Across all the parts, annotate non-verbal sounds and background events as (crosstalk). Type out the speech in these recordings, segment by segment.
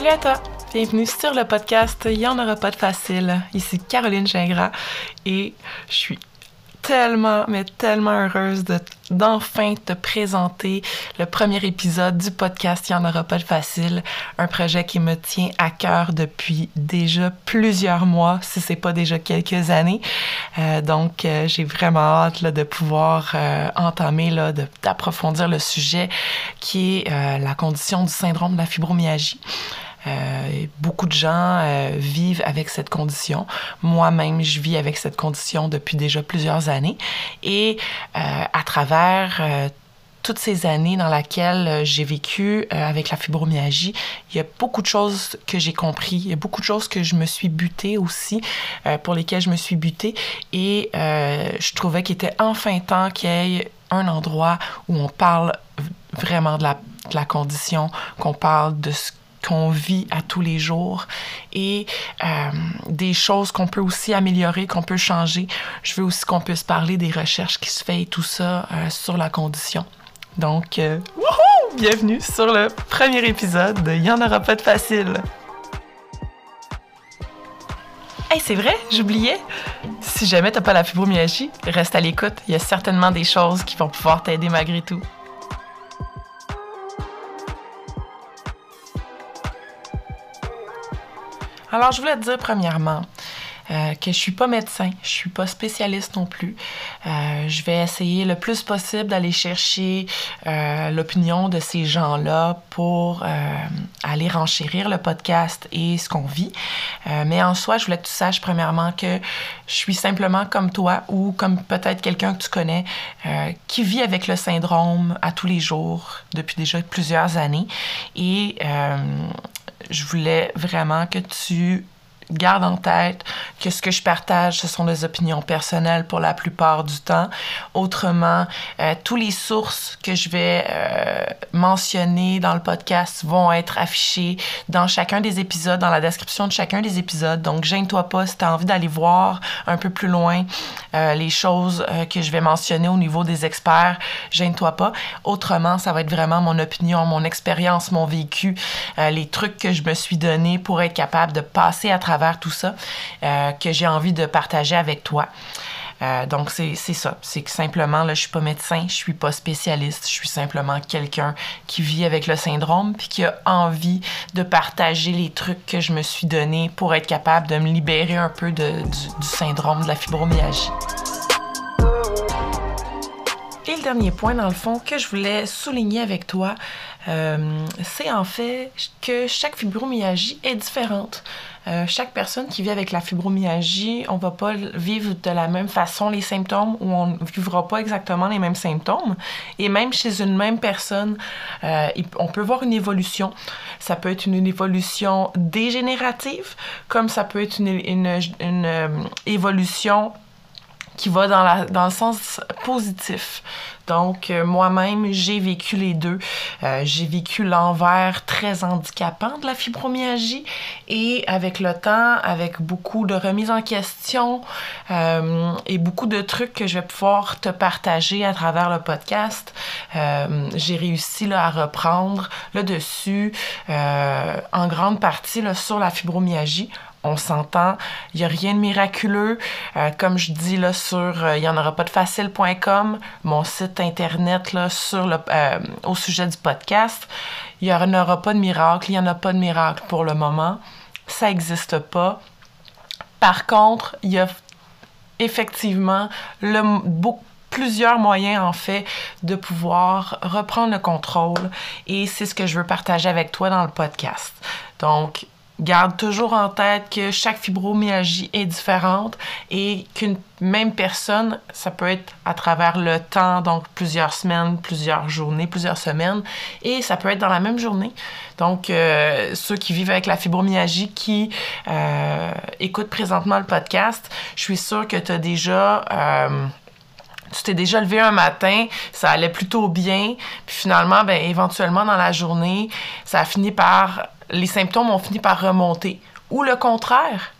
Salut à toi! Bienvenue sur le podcast Il en aura pas de facile. Ici Caroline Gingras et je suis tellement, mais tellement heureuse de d'enfin te présenter le premier épisode du podcast Il en aura pas de facile, un projet qui me tient à cœur depuis déjà plusieurs mois, si c'est pas déjà quelques années. Euh, donc, euh, j'ai vraiment hâte là, de pouvoir euh, entamer, là, d'approfondir le sujet qui est la condition du syndrome de la fibromyalgie. Euh, beaucoup de gens euh, vivent avec cette condition. Moi-même, je vis avec cette condition depuis déjà plusieurs années. Et euh, à travers toutes ces années dans lesquelles j'ai vécu avec la fibromyalgie, il y a beaucoup de choses que j'ai compris, il y a beaucoup de choses que je me suis butée aussi, pour lesquelles je me suis butée, et je trouvais qu'il était enfin temps qu'il y ait un endroit où on parle vraiment de la, de la condition, qu'on parle de ce qu'on vit à tous les jours et euh, des choses qu'on peut aussi améliorer, qu'on peut changer. Je veux aussi qu'on puisse parler des recherches qui se font et tout ça euh, sur la condition. Donc, euh, wouhou! bienvenue sur le premier épisode de Il n'y en aura pas de facile. Hey, c'est vrai, j'oubliais. Si jamais t'as pas la fibromyalgie, reste à l'écoute. Il y a certainement des choses qui vont pouvoir t'aider malgré tout. Alors, je voulais te dire premièrement euh, que je suis pas médecin, je suis pas spécialiste non plus. Euh, je vais essayer le plus possible d'aller chercher euh, l'opinion de ces gens-là pour aller renchérir le podcast et ce qu'on vit. mais en soi, je voulais que tu saches premièrement que je suis simplement comme toi ou comme peut-être quelqu'un que tu connais qui vit avec le syndrome à tous les jours depuis déjà plusieurs années. Et je voulais vraiment que tu garde en tête que ce que je partage, ce sont des opinions personnelles pour la plupart du temps. Autrement, euh, tous les sources que je vais euh, mentionner dans le podcast vont être affichées dans chacun des épisodes, dans la description de chacun des épisodes. Donc, gêne-toi pas si tu as envie d'aller voir un peu plus loin euh, les choses que je vais mentionner au niveau des experts. Gêne-toi pas. Autrement, ça va être vraiment mon opinion, mon expérience, mon vécu, les trucs que je me suis donné pour être capable de passer à travers tout ça euh, que j'ai envie de partager avec toi. Euh, donc, c'est ça. C'est que simplement, là, je suis pas médecin, je suis pas spécialiste, je suis simplement quelqu'un qui vit avec le syndrome puis qui a envie de partager les trucs que je me suis donné pour être capable de me libérer un peu du, du syndrome de la fibromyalgie. Et le dernier point, dans le fond, que je voulais souligner avec toi, euh, c'est en fait que chaque fibromyalgie est différente. Euh, chaque personne qui vit avec la fibromyalgie, on va pas vivre de la même façon les symptômes ou on vivra pas exactement les mêmes symptômes. Et même chez une même personne, euh, on peut voir une évolution. Ça peut être une, évolution dégénérative, comme ça peut être une, évolution qui va dans, le sens positif. Donc, euh, moi-même, j'ai vécu les deux. Euh, j'ai vécu l'envers très handicapant de la fibromyalgie et avec le temps, avec beaucoup de remises en question euh, et beaucoup de trucs que je vais pouvoir te partager à travers le podcast, j'ai réussi à reprendre le dessus en grande partie sur la fibromyalgie on s'entend, il n'y a rien de miraculeux. Euh, comme je dis là sur euh, il n'y en aura pas de facile.com, mon site internet là, euh, au sujet du podcast, il n'y en aura pas de miracle, il n'y en a pas de miracle pour le moment. Ça n'existe pas. Par contre, il y a effectivement plusieurs moyens en fait de pouvoir reprendre le contrôle et c'est ce que je veux partager avec toi dans le podcast. Donc, Garde toujours en tête que chaque fibromyalgie est différente et qu'une même personne, ça peut être à travers le temps, donc plusieurs semaines, plusieurs journées, plusieurs semaines, et ça peut être dans la même journée. Donc, euh, ceux qui vivent avec la fibromyalgie, qui euh, écoutent présentement le podcast, je suis sûre que tu as déjà... Euh, tu t'es déjà levé un matin, ça allait plutôt bien, puis finalement, ben, éventuellement dans la journée, ça a fini par les symptômes ont fini par remonter. Ou le contraire,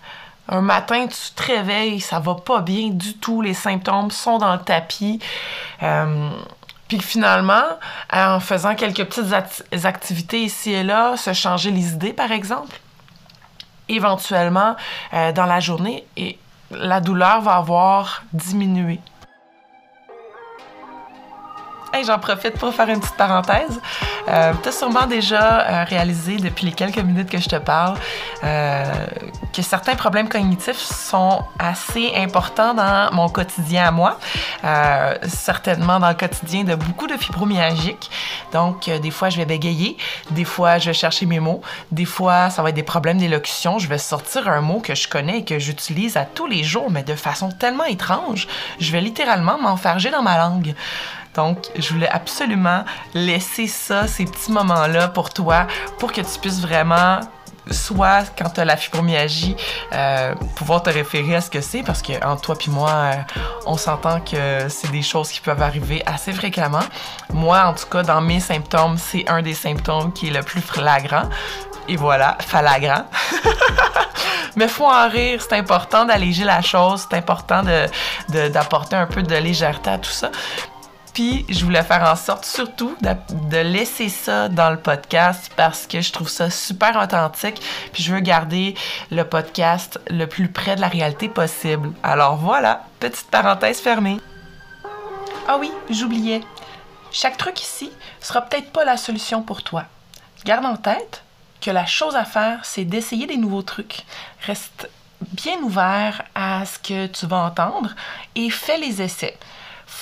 un matin, tu te réveilles, ça va pas bien du tout, les symptômes sont dans le tapis. Euh, Puis finalement, en faisant quelques petites activités ici et là, se changer les idées, par exemple, éventuellement, euh, dans la journée, et la douleur va avoir diminué. J'en profite pour faire une petite parenthèse. Euh, tu as sûrement déjà euh, réalisé depuis les quelques minutes que je te parle euh, que certains problèmes cognitifs sont assez importants dans mon quotidien à moi, euh, certainement dans le quotidien de beaucoup de fibromyalgiques. Donc, des fois, je vais bégayer, des fois, je vais chercher mes mots, des fois, ça va être des problèmes d'élocution. Je vais sortir un mot que je connais et que j'utilise à tous les jours, mais de façon tellement étrange, je vais littéralement m'enfarger dans ma langue. Donc, je voulais absolument laisser ça, ces petits moments-là pour toi, pour que tu puisses vraiment soit quand tu as la fibromyalgie, euh, pouvoir te référer à ce que c'est, parce que entre toi puis moi, euh, on s'entend que c'est des choses qui peuvent arriver assez fréquemment. Moi, en tout cas, dans mes symptômes, c'est un des symptômes qui est le plus flagrant. Et voilà, flagrant. (laughs) Mais faut en rire, c'est important d'alléger la chose, c'est important d'apporter de, un peu de légèreté à tout ça. Je voulais faire en sorte surtout de, laisser ça dans le podcast parce que je trouve ça super authentique. Puis je veux garder le podcast le plus près de la réalité possible. Alors voilà, petite parenthèse fermée. Ah oui, j'oubliais. Chaque truc ici sera peut-être pas la solution pour toi. Garde en tête que la chose à faire, c'est d'essayer des nouveaux trucs. Reste bien ouvert à ce que tu vas entendre et fais les essais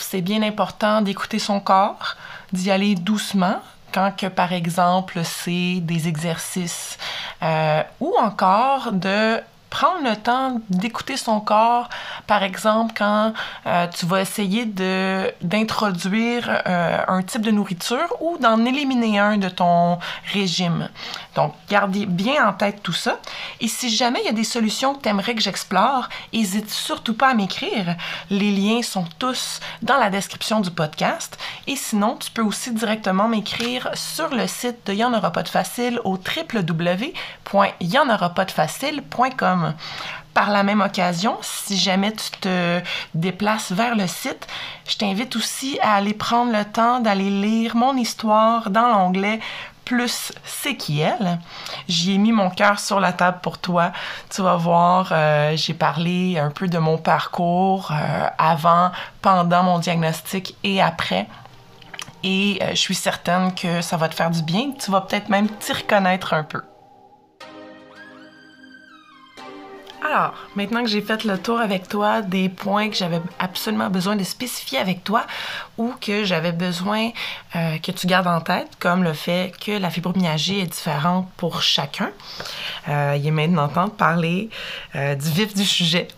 c'est bien important d'écouter son corps, d'y aller doucement quand que par exemple c'est des exercices euh, ou encore de prendre le temps d'écouter son corps, par exemple, quand euh, tu vas essayer de, d'introduire euh, un type de nourriture ou d'en éliminer un de ton régime. Donc, gardez bien en tête tout ça. Et si jamais il y a des solutions que tu aimerais que j'explore, n'hésite surtout pas à m'écrire. Les liens sont tous dans la description du podcast. Et sinon, tu peux aussi directement m'écrire sur le site de Y'en aura pas de facile au Par la même occasion, si jamais tu te déplaces vers le site, je t'invite aussi à aller prendre le temps d'aller lire mon histoire dans l'onglet plus c'est qui elle. J'y ai mis mon cœur sur la table pour toi. Tu vas voir, euh, j'ai parlé un peu de mon parcours euh, avant, pendant mon diagnostic et après. Et euh, je suis certaine que ça va te faire du bien. Tu vas peut-être même t'y reconnaître un peu. Alors, maintenant que j'ai fait le tour avec toi des points que j'avais absolument besoin de spécifier avec toi ou que j'avais besoin euh, que tu gardes en tête, comme le fait que la fibromyalgie est différente pour chacun, euh, il est maintenant temps de parler euh, du vif du sujet.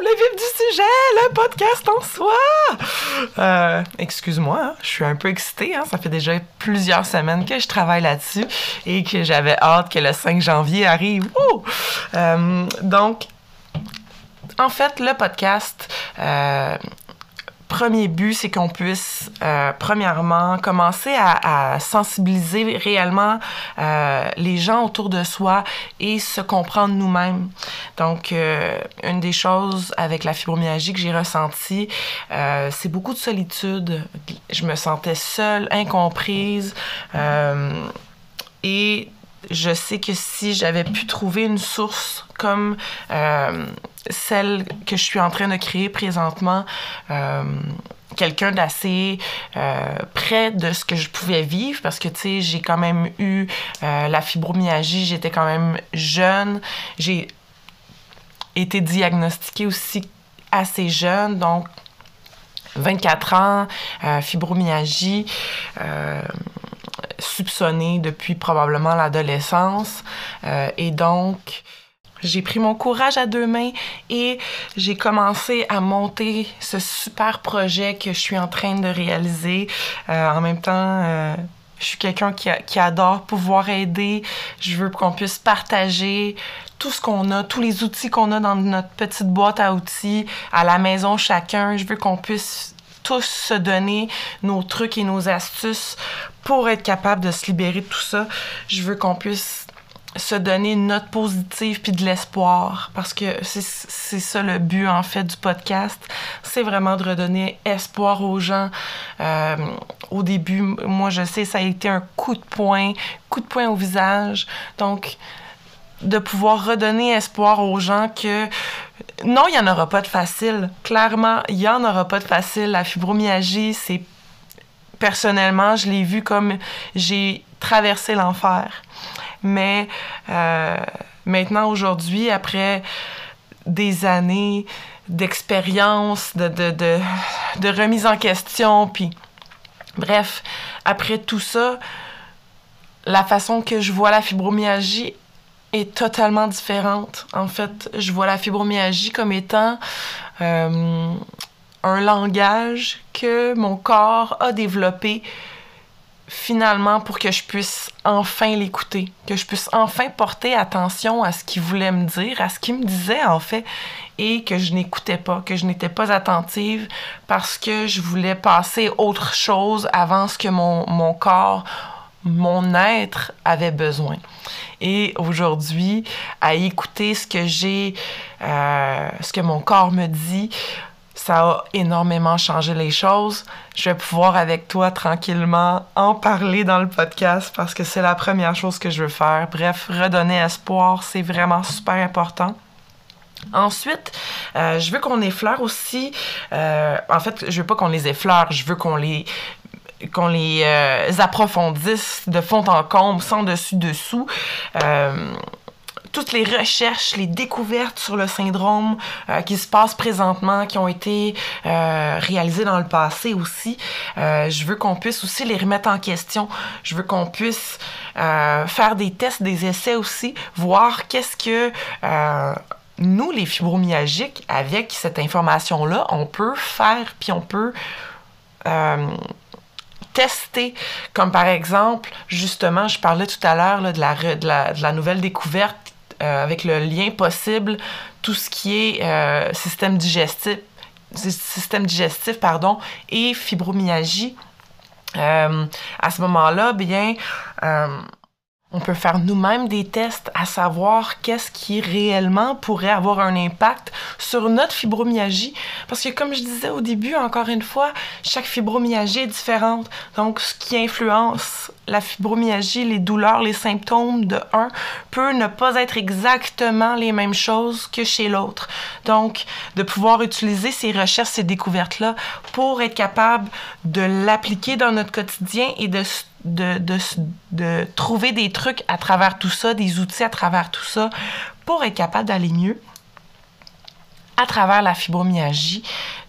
Le vif du sujet! Le podcast en soi! Excuse-moi, hein, je suis un peu excitée. Hein, ça fait déjà plusieurs semaines que je travaille là-dessus et que j'avais hâte que le 5 janvier arrive. donc, en fait, le podcast, euh, premier but, c'est qu'on puisse, euh, premièrement, commencer à, sensibiliser réellement euh, les gens autour de soi et se comprendre nous-mêmes. Donc, une des choses avec la fibromyalgie que j'ai ressentie, c'est beaucoup de solitude. Je me sentais seule, incomprise. et je sais que si j'avais pu trouver une source comme euh, celle que je suis en train de créer présentement, euh, quelqu'un d'assez euh, près de ce que je pouvais vivre parce que tu sais j'ai quand même eu la fibromyalgie j'étais quand même jeune. J'ai été diagnostiquée aussi assez jeune donc 24 ans fibromyalgie soupçonnée depuis probablement l'adolescence. Euh, et donc, j'ai pris mon courage à deux mains et j'ai commencé à monter ce super projet que je suis en train de réaliser. Euh, en même temps, euh, je suis quelqu'un qui, qui, adore pouvoir aider. Je veux qu'on puisse partager tout ce qu'on a, tous les outils qu'on a dans notre petite boîte à outils à la maison chacun. Je veux qu'on puisse tous se donner nos trucs et nos astuces pour être capable de se libérer de tout ça. Je veux qu'on puisse se donner une note positive puis de l'espoir parce que c'est ça le but en fait du podcast c'est vraiment de redonner espoir aux gens euh, au début moi je sais ça a été un coup de poing coup de poing au visage donc de pouvoir redonner espoir aux gens que non, il n'y en aura pas de facile. Clairement, il n'y en aura pas de facile. La fibromyalgie, c'est personnellement, je l'ai vu comme j'ai traversé l'enfer. Mais euh, maintenant, aujourd'hui, après des années d'expérience, de, de, de, de, remise en question, puis bref, après tout ça, la façon que je vois la fibromyalgie est totalement différente. En fait, je vois la fibromyalgie comme étant euh, un langage que mon corps a développé finalement pour que je puisse enfin l'écouter, que je puisse enfin porter attention à ce qu'il voulait me dire, à ce qu'il me disait en fait, et que je n'écoutais pas, que je n'étais pas attentive parce que je voulais passer autre chose avant ce que mon, mon corps, mon être avait besoin. Et aujourd'hui, à écouter ce que j'ai, euh, ce que mon corps me dit, ça a énormément changé les choses. Je vais pouvoir avec toi tranquillement en parler dans le podcast parce que c'est la première chose que je veux faire. Bref, redonner espoir, c'est vraiment super important. Ensuite, euh, je veux qu'on effleure aussi. Euh, en fait, je veux pas qu'on les effleure, je veux qu'on les qu'on les euh, approfondisse de fond en comble, sans dessus-dessous. Euh, toutes les recherches, les découvertes sur le syndrome euh, qui se passent présentement, qui ont été réalisées dans le passé aussi. je veux qu'on puisse aussi les remettre en question. Je veux qu'on puisse faire des tests, des essais aussi, voir qu'est-ce que nous, les fibromyalgiques, avec cette information-là, on peut faire, puis on peut tester. Comme par exemple, justement, je parlais tout à l'heure de, la, nouvelle découverte euh, avec le lien possible, tout ce qui est euh, système digestif, système digestif pardon, et fibromyalgie. Euh, à ce moment-là, bien, on peut faire nous-mêmes des tests à savoir qu'est-ce qui réellement pourrait avoir un impact sur notre fibromyalgie. Parce que comme je disais au début, encore une fois, chaque fibromyalgie est différente. Donc, ce qui influence la fibromyalgie, les douleurs, les symptômes de un peut ne pas être exactement les mêmes choses que chez l'autre. Donc, de pouvoir utiliser ces recherches, ces découvertes-là pour être capable de l'appliquer dans notre quotidien et de de, de, de, trouver des trucs à travers tout ça, des outils à travers tout ça, pour être capable d'aller mieux à travers la fibromyalgie.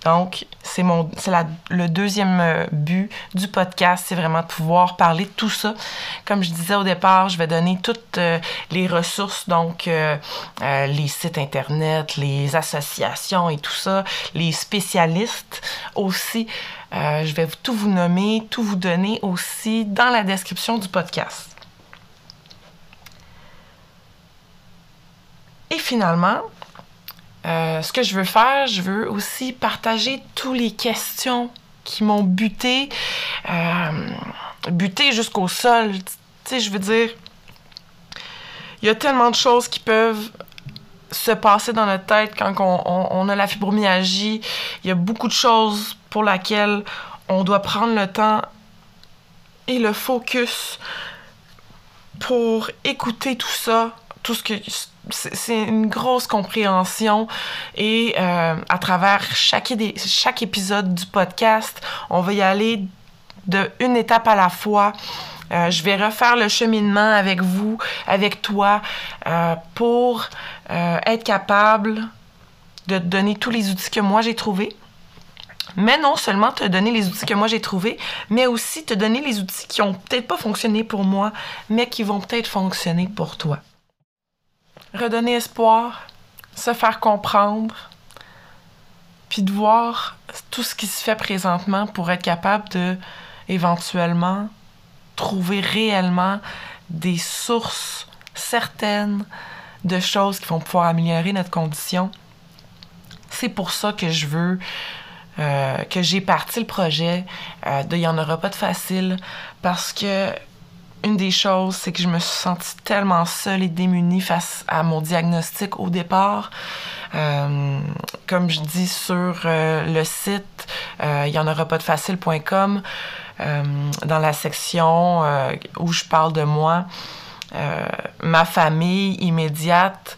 Donc, c'est mon c'est le deuxième euh, but du podcast, c'est vraiment de pouvoir parler de tout ça. Comme je disais au départ, je vais donner toutes euh, les ressources, donc euh, les sites internet, les associations et tout ça, les spécialistes aussi. je vais tout vous nommer, tout vous donner aussi dans la description du podcast. Et finalement, euh, ce que je veux faire, je veux aussi partager toutes les questions qui m'ont buté, euh, buté jusqu'au sol. Tu sais, je veux dire, il y a tellement de choses qui peuvent se passer dans notre tête quand on, a la fibromyalgie. Il y a beaucoup de choses pour lesquelles on doit prendre le temps et le focus pour écouter tout ça, c'est une grosse compréhension et euh, à travers chaque, chaque épisode du podcast, on va y aller de une étape à la fois. Euh, je vais refaire le cheminement avec vous, avec toi, euh, pour être capable de te donner tous les outils que moi j'ai trouvés. Mais non seulement te donner les outils que moi j'ai trouvés, mais aussi te donner les outils qui ont peut-être pas fonctionné pour moi, mais qui vont peut-être fonctionner pour toi redonner espoir, se faire comprendre, puis de voir tout ce qui se fait présentement pour être capable de éventuellement trouver réellement des sources certaines de choses qui vont pouvoir améliorer notre condition. C'est pour ça que je veux euh, que j'ai parti le projet euh, de Il n'y en aura pas de facile parce que une des choses, c'est que je me suis sentie tellement seule et démunie face à mon diagnostic au départ. Euh, comme je dis sur euh, le site, euh, il y en aura pas de facile.com, dans la section où je parle de moi, ma famille immédiate,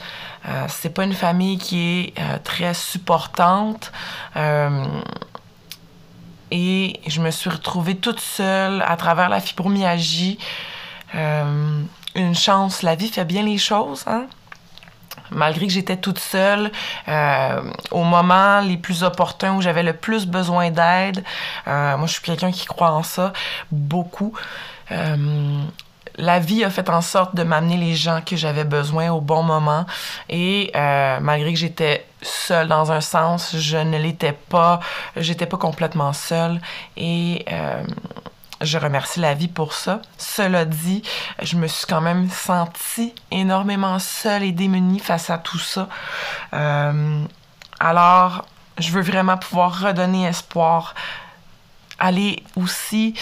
c'est pas une famille qui est très supportante. et je me suis retrouvée toute seule à travers la fibromyalgie. Une chance, la vie fait bien les choses, hein? malgré que j'étais toute seule, euh, au moment les plus opportuns où j'avais le plus besoin d'aide. Euh, moi, je suis quelqu'un qui croit en ça beaucoup. Euh, la vie a fait en sorte de m'amener les gens que j'avais besoin au bon moment. Et malgré que j'étais seule dans un sens, je ne l'étais pas. J'étais pas complètement seule. Et je remercie la vie pour ça. Cela dit, je me suis quand même sentie énormément seule et démunie face à tout ça. Euh, alors, je veux vraiment pouvoir redonner espoir. Aller aussi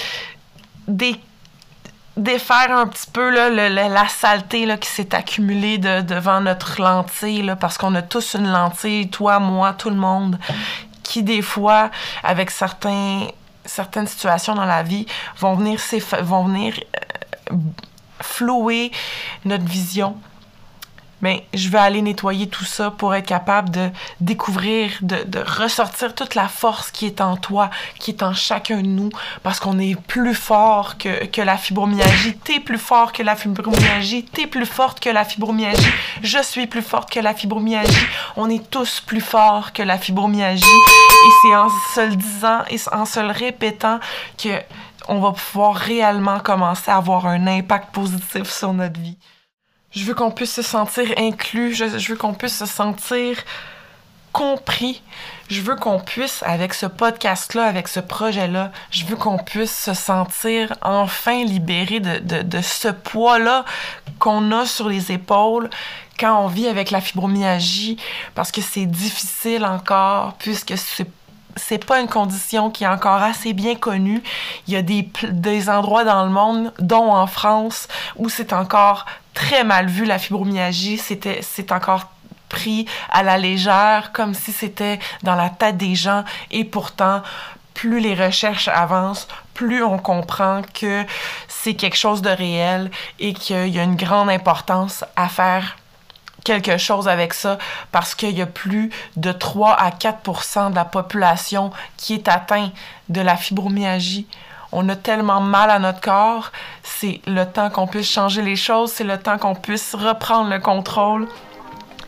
défaire un petit peu la saleté qui s'est accumulée devant notre lentille, parce qu'on a tous une lentille, toi, moi, tout le monde, qui des fois, avec certains certaines situations dans la vie vont venir, vont venir euh, flouer notre vision. Mais je vais aller nettoyer tout ça pour être capable de découvrir, de, de, ressortir toute la force qui est en toi, qui est en chacun de nous, parce qu'on est plus fort que, que la fibromyalgie. (laughs) T'es plus fort que la fibromyalgie. T'es plus forte que la fibromyalgie. Je suis plus forte que la fibromyalgie. On est tous plus forts que la fibromyalgie. Et c'est en se le disant et en se le répétant que on va pouvoir réellement commencer à avoir un impact positif sur notre vie. Je veux qu'on puisse se sentir inclus, je, veux qu'on puisse se sentir compris. Je veux qu'on puisse, avec ce podcast-là, avec ce projet-là, je veux qu'on puisse se sentir enfin libéré de, de, de ce poids-là qu'on a sur les épaules quand on vit avec la fibromyalgie, parce que c'est difficile encore, puisque c'est c'est pas une condition qui est encore assez bien connue. Il y a des, des endroits dans le monde, dont en France, où c'est encore très mal vu la fibromyalgie. C'était, c'est encore pris à la légère, comme si c'était dans la tête des gens. Et pourtant, plus les recherches avancent, plus on comprend que c'est quelque chose de réel et qu'il y a une grande importance à faire quelque chose avec ça parce qu'il y a plus de 3 à 4% de la population qui est atteinte de la fibromyalgie. On a tellement mal à notre corps, c'est le temps qu'on puisse changer les choses, c'est le temps qu'on puisse reprendre le contrôle.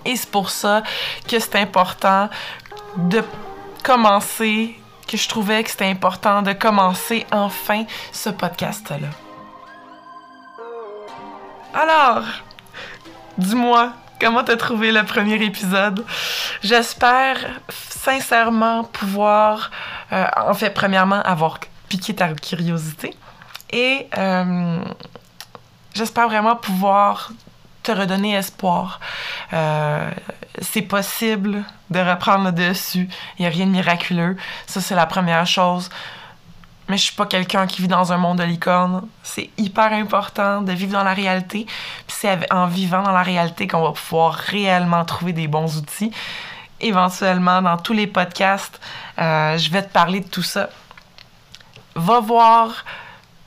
Et c'est pour ça que c'est important de commencer, que je trouvais que c'était important de commencer enfin ce podcast-là. Alors, dis-moi, Comment t'as trouvé le premier épisode? J'espère sincèrement pouvoir, euh, en fait, premièrement, avoir piqué ta curiosité et euh, j'espère vraiment pouvoir te redonner espoir. Euh, c'est possible de reprendre le dessus. Il n'y a rien de miraculeux. Ça, c'est la première chose mais je suis pas quelqu'un qui vit dans un monde de licorne. C'est hyper important de vivre dans la réalité. Puis c'est en vivant dans la réalité qu'on va pouvoir réellement trouver des bons outils. Éventuellement, dans tous les podcasts, euh, je vais te parler de tout ça. Va voir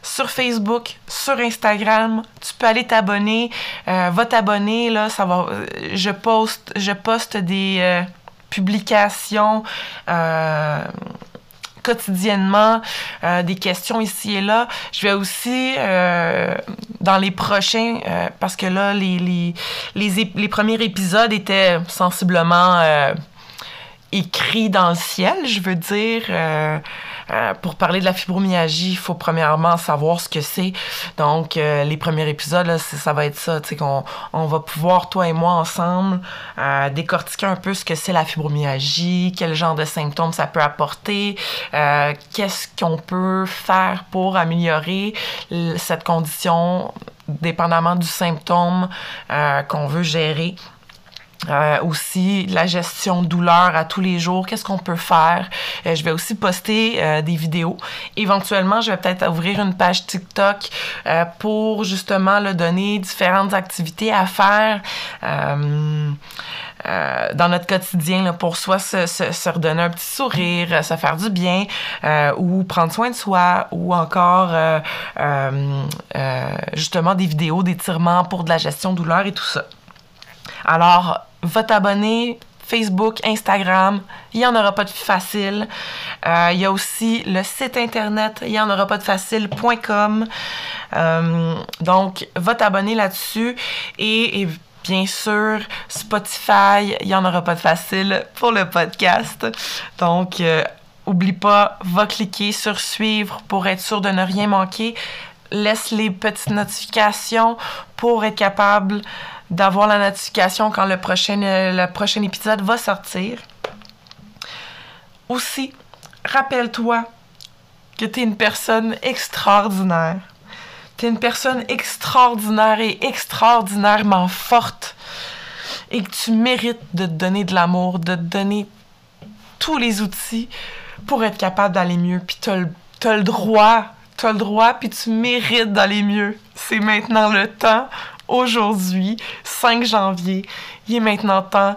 sur Facebook, sur Instagram, tu peux aller t'abonner. Euh, va t'abonner là, ça va. Je poste, je poste des euh, publications quotidiennement euh, des questions ici et là. Je vais aussi, euh, dans les prochains, euh, parce que là, les, les, les, les, premiers épisodes étaient sensiblement écrits dans le ciel, je veux dire. Euh, pour parler de la fibromyalgie, il faut premièrement savoir ce que c'est. Donc, euh, les premiers épisodes, là, ça va être ça, tu sais, qu'on on va pouvoir, toi et moi, ensemble, euh, décortiquer un peu ce que c'est la fibromyalgie, quel genre de symptômes ça peut apporter, qu'est-ce qu'on peut faire pour améliorer cette condition, dépendamment du symptôme qu'on veut gérer. Euh, aussi la gestion de douleur à tous les jours, qu'est-ce qu'on peut faire? Euh, je vais aussi poster euh, des vidéos. Éventuellement, je vais peut-être ouvrir une page TikTok pour justement le donner différentes activités à faire. dans notre quotidien là, pour soit se, se, se, redonner un petit sourire, se faire du bien, ou prendre soin de soi, ou encore justement des vidéos d'étirement pour de la gestion douleur et tout ça. Alors, va t'abonner. Facebook, Instagram, il n'y en aura pas de facile. Euh, il y a aussi le site internet, il n'y en aura pas de facile.com. Euh, donc, va t'abonner là-dessus et, bien sûr, Spotify, il n'y en aura pas de facile pour le podcast. Donc, euh, oublie pas, va cliquer sur suivre pour être sûr de ne rien manquer. Laisse les petites notifications pour être capable d'avoir la notification quand le prochain, euh, le prochain épisode va sortir. Aussi, rappelle-toi que tu es une personne extraordinaire. Tu es une personne extraordinaire et extraordinairement forte. Et que tu mérites de te donner de l'amour, de te donner tous les outils pour être capable d'aller mieux. Puis tu as, le droit, tu le droit, puis tu mérites d'aller mieux. C'est maintenant le temps aujourd'hui, 5 janvier, il est maintenant temps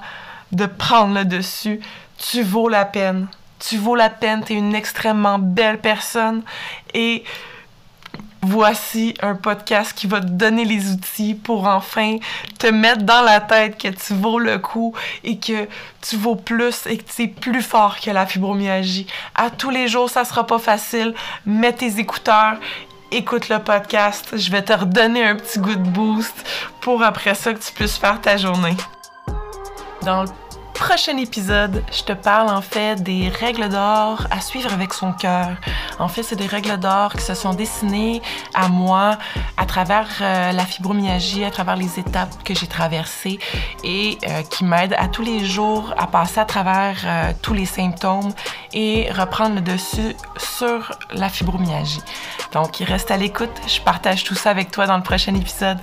de prendre le dessus. Tu vaux la peine. Tu vaux la peine, tu es une extrêmement belle personne et voici un podcast qui va te donner les outils pour enfin te mettre dans la tête que tu vaux le coup et que tu vaux plus et que tu es plus fort que la fibromyalgie. À tous les jours, ça sera pas facile. Mets tes écouteurs écoute le podcast. Je vais te redonner un petit goût de boost pour après ça que tu puisses faire ta journée. Dans prochain épisode, je te parle en fait des règles d'or à suivre avec son cœur. En fait, c'est des règles d'or qui se sont dessinées à moi à travers euh, la fibromyalgie, à travers les étapes que j'ai traversées et euh, qui m'aident à tous les jours à passer à travers euh, tous les symptômes et reprendre le dessus sur la fibromyalgie. Donc, reste à l'écoute. Je partage tout ça avec toi dans le prochain épisode.